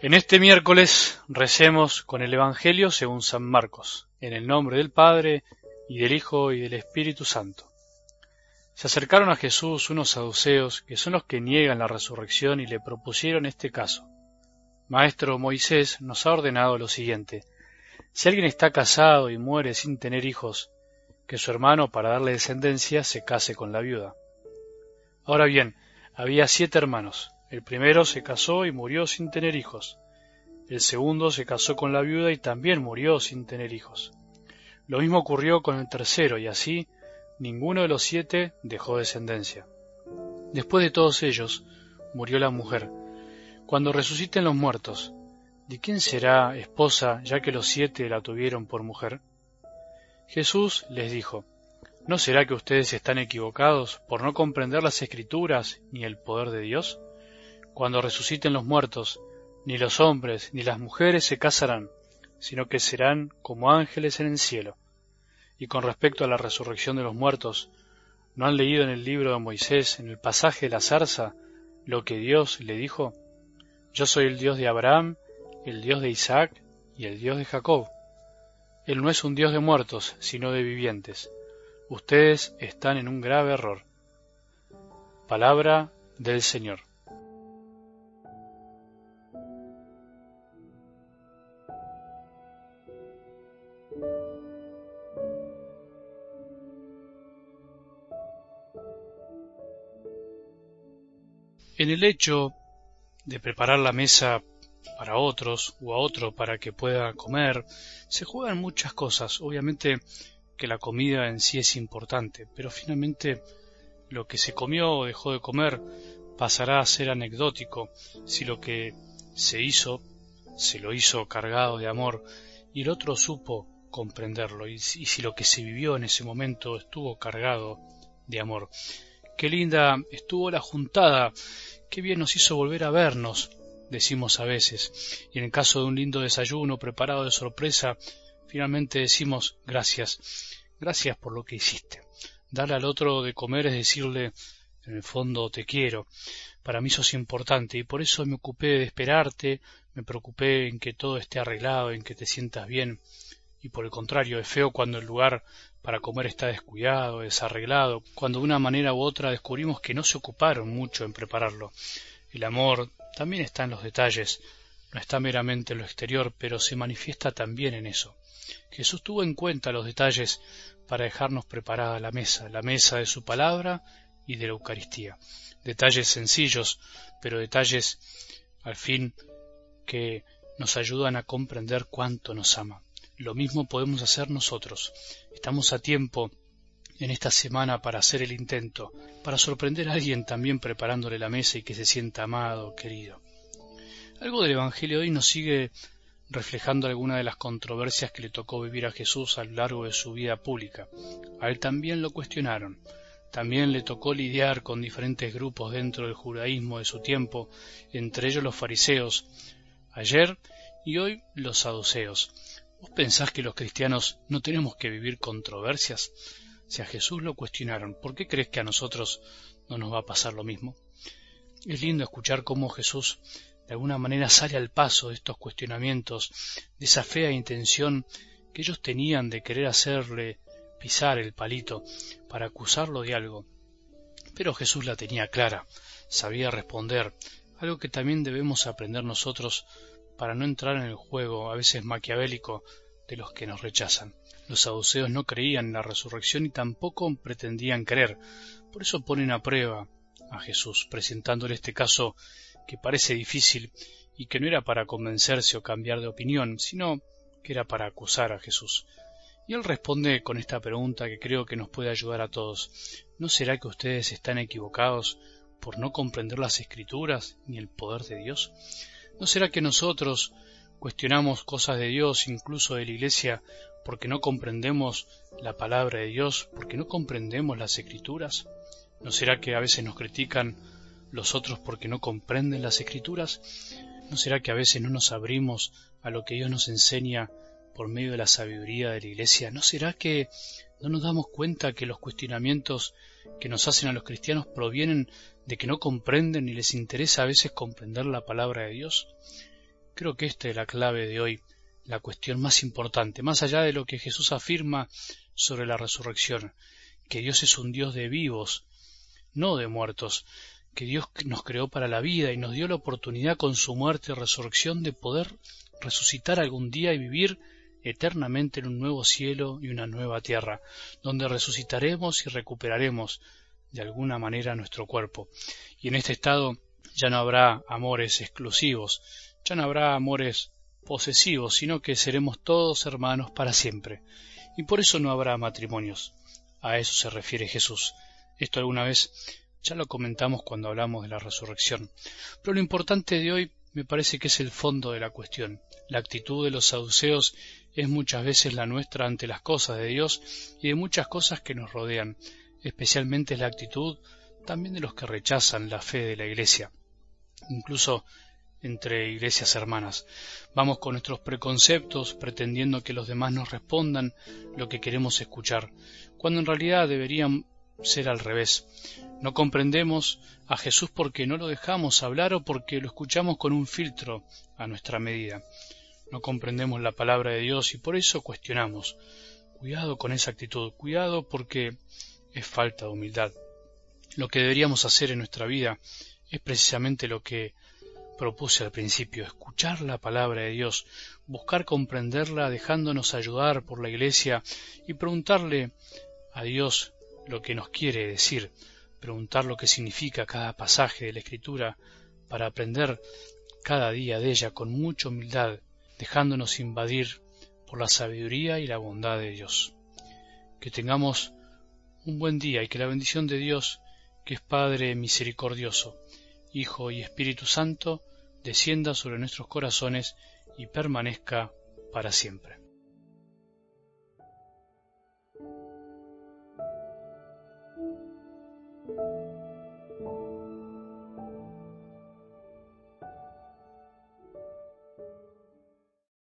En este miércoles recemos con el Evangelio según San Marcos, en el nombre del Padre, y del Hijo, y del Espíritu Santo. Se acercaron a Jesús unos saduceos, que son los que niegan la resurrección, y le propusieron este caso. Maestro Moisés nos ha ordenado lo siguiente. Si alguien está casado y muere sin tener hijos, que su hermano, para darle descendencia, se case con la viuda. Ahora bien, había siete hermanos. El primero se casó y murió sin tener hijos. El segundo se casó con la viuda y también murió sin tener hijos. Lo mismo ocurrió con el tercero y así ninguno de los siete dejó descendencia. Después de todos ellos murió la mujer. Cuando resuciten los muertos, ¿de quién será esposa ya que los siete la tuvieron por mujer? Jesús les dijo, ¿No será que ustedes están equivocados por no comprender las escrituras ni el poder de Dios? Cuando resuciten los muertos, ni los hombres ni las mujeres se casarán, sino que serán como ángeles en el cielo. Y con respecto a la resurrección de los muertos, ¿no han leído en el libro de Moisés, en el pasaje de la zarza, lo que Dios le dijo? Yo soy el Dios de Abraham, el Dios de Isaac y el Dios de Jacob. Él no es un Dios de muertos, sino de vivientes. Ustedes están en un grave error. Palabra del Señor. En el hecho de preparar la mesa para otros o a otro para que pueda comer, se juegan muchas cosas. Obviamente que la comida en sí es importante, pero finalmente lo que se comió o dejó de comer pasará a ser anecdótico si lo que se hizo se lo hizo cargado de amor y el otro supo comprenderlo y si lo que se vivió en ese momento estuvo cargado de amor. Qué linda estuvo la juntada. Qué bien nos hizo volver a vernos, decimos a veces, y en el caso de un lindo desayuno preparado de sorpresa, finalmente decimos gracias, gracias por lo que hiciste. Darle al otro de comer es decirle, en el fondo te quiero, para mí sos importante y por eso me ocupé de esperarte, me preocupé en que todo esté arreglado, en que te sientas bien, y por el contrario, es feo cuando el lugar para comer está descuidado, desarreglado, cuando de una manera u otra descubrimos que no se ocuparon mucho en prepararlo. El amor también está en los detalles, no está meramente en lo exterior, pero se manifiesta también en eso. Jesús tuvo en cuenta los detalles para dejarnos preparada la mesa, la mesa de su palabra y de la Eucaristía. Detalles sencillos, pero detalles al fin que nos ayudan a comprender cuánto nos ama. Lo mismo podemos hacer nosotros. Estamos a tiempo en esta semana para hacer el intento, para sorprender a alguien también preparándole la mesa y que se sienta amado, querido. Algo del Evangelio de hoy nos sigue reflejando algunas de las controversias que le tocó vivir a Jesús a lo largo de su vida pública. A él también lo cuestionaron. También le tocó lidiar con diferentes grupos dentro del judaísmo de su tiempo, entre ellos los fariseos, ayer y hoy los saduceos. ¿Vos pensás que los cristianos no tenemos que vivir controversias? Si a Jesús lo cuestionaron, ¿por qué crees que a nosotros no nos va a pasar lo mismo? Es lindo escuchar cómo Jesús de alguna manera sale al paso de estos cuestionamientos, de esa fea intención que ellos tenían de querer hacerle pisar el palito para acusarlo de algo. Pero Jesús la tenía clara, sabía responder, algo que también debemos aprender nosotros para no entrar en el juego a veces maquiavélico de los que nos rechazan. Los saduceos no creían en la resurrección y tampoco pretendían creer, por eso ponen a prueba a Jesús, presentándole este caso que parece difícil y que no era para convencerse o cambiar de opinión, sino que era para acusar a Jesús. Y él responde con esta pregunta que creo que nos puede ayudar a todos. ¿No será que ustedes están equivocados por no comprender las escrituras ni el poder de Dios? ¿No será que nosotros cuestionamos cosas de Dios, incluso de la Iglesia, porque no comprendemos la palabra de Dios, porque no comprendemos las escrituras? ¿No será que a veces nos critican los otros porque no comprenden las escrituras? ¿No será que a veces no nos abrimos a lo que Dios nos enseña por medio de la sabiduría de la Iglesia? ¿No será que no nos damos cuenta que los cuestionamientos que nos hacen a los cristianos provienen de que no comprenden ni les interesa a veces comprender la palabra de Dios? Creo que esta es la clave de hoy, la cuestión más importante, más allá de lo que Jesús afirma sobre la resurrección, que Dios es un Dios de vivos, no de muertos, que Dios nos creó para la vida y nos dio la oportunidad con su muerte y resurrección de poder resucitar algún día y vivir eternamente en un nuevo cielo y una nueva tierra, donde resucitaremos y recuperaremos de alguna manera nuestro cuerpo. Y en este estado ya no habrá amores exclusivos, ya no habrá amores posesivos, sino que seremos todos hermanos para siempre. Y por eso no habrá matrimonios. A eso se refiere Jesús. Esto alguna vez ya lo comentamos cuando hablamos de la resurrección. Pero lo importante de hoy me parece que es el fondo de la cuestión. La actitud de los saduceos es muchas veces la nuestra ante las cosas de Dios y de muchas cosas que nos rodean, especialmente es la actitud también de los que rechazan la fe de la Iglesia, incluso entre iglesias hermanas. Vamos con nuestros preconceptos pretendiendo que los demás nos respondan lo que queremos escuchar, cuando en realidad deberían ser al revés. No comprendemos a Jesús porque no lo dejamos hablar o porque lo escuchamos con un filtro a nuestra medida. No comprendemos la palabra de Dios y por eso cuestionamos. Cuidado con esa actitud, cuidado porque es falta de humildad. Lo que deberíamos hacer en nuestra vida es precisamente lo que propuse al principio, escuchar la palabra de Dios, buscar comprenderla dejándonos ayudar por la Iglesia y preguntarle a Dios lo que nos quiere decir, preguntar lo que significa cada pasaje de la Escritura para aprender cada día de ella con mucha humildad, dejándonos invadir por la sabiduría y la bondad de Dios. Que tengamos un buen día y que la bendición de Dios, que es Padre misericordioso, Hijo y Espíritu Santo, descienda sobre nuestros corazones y permanezca para siempre.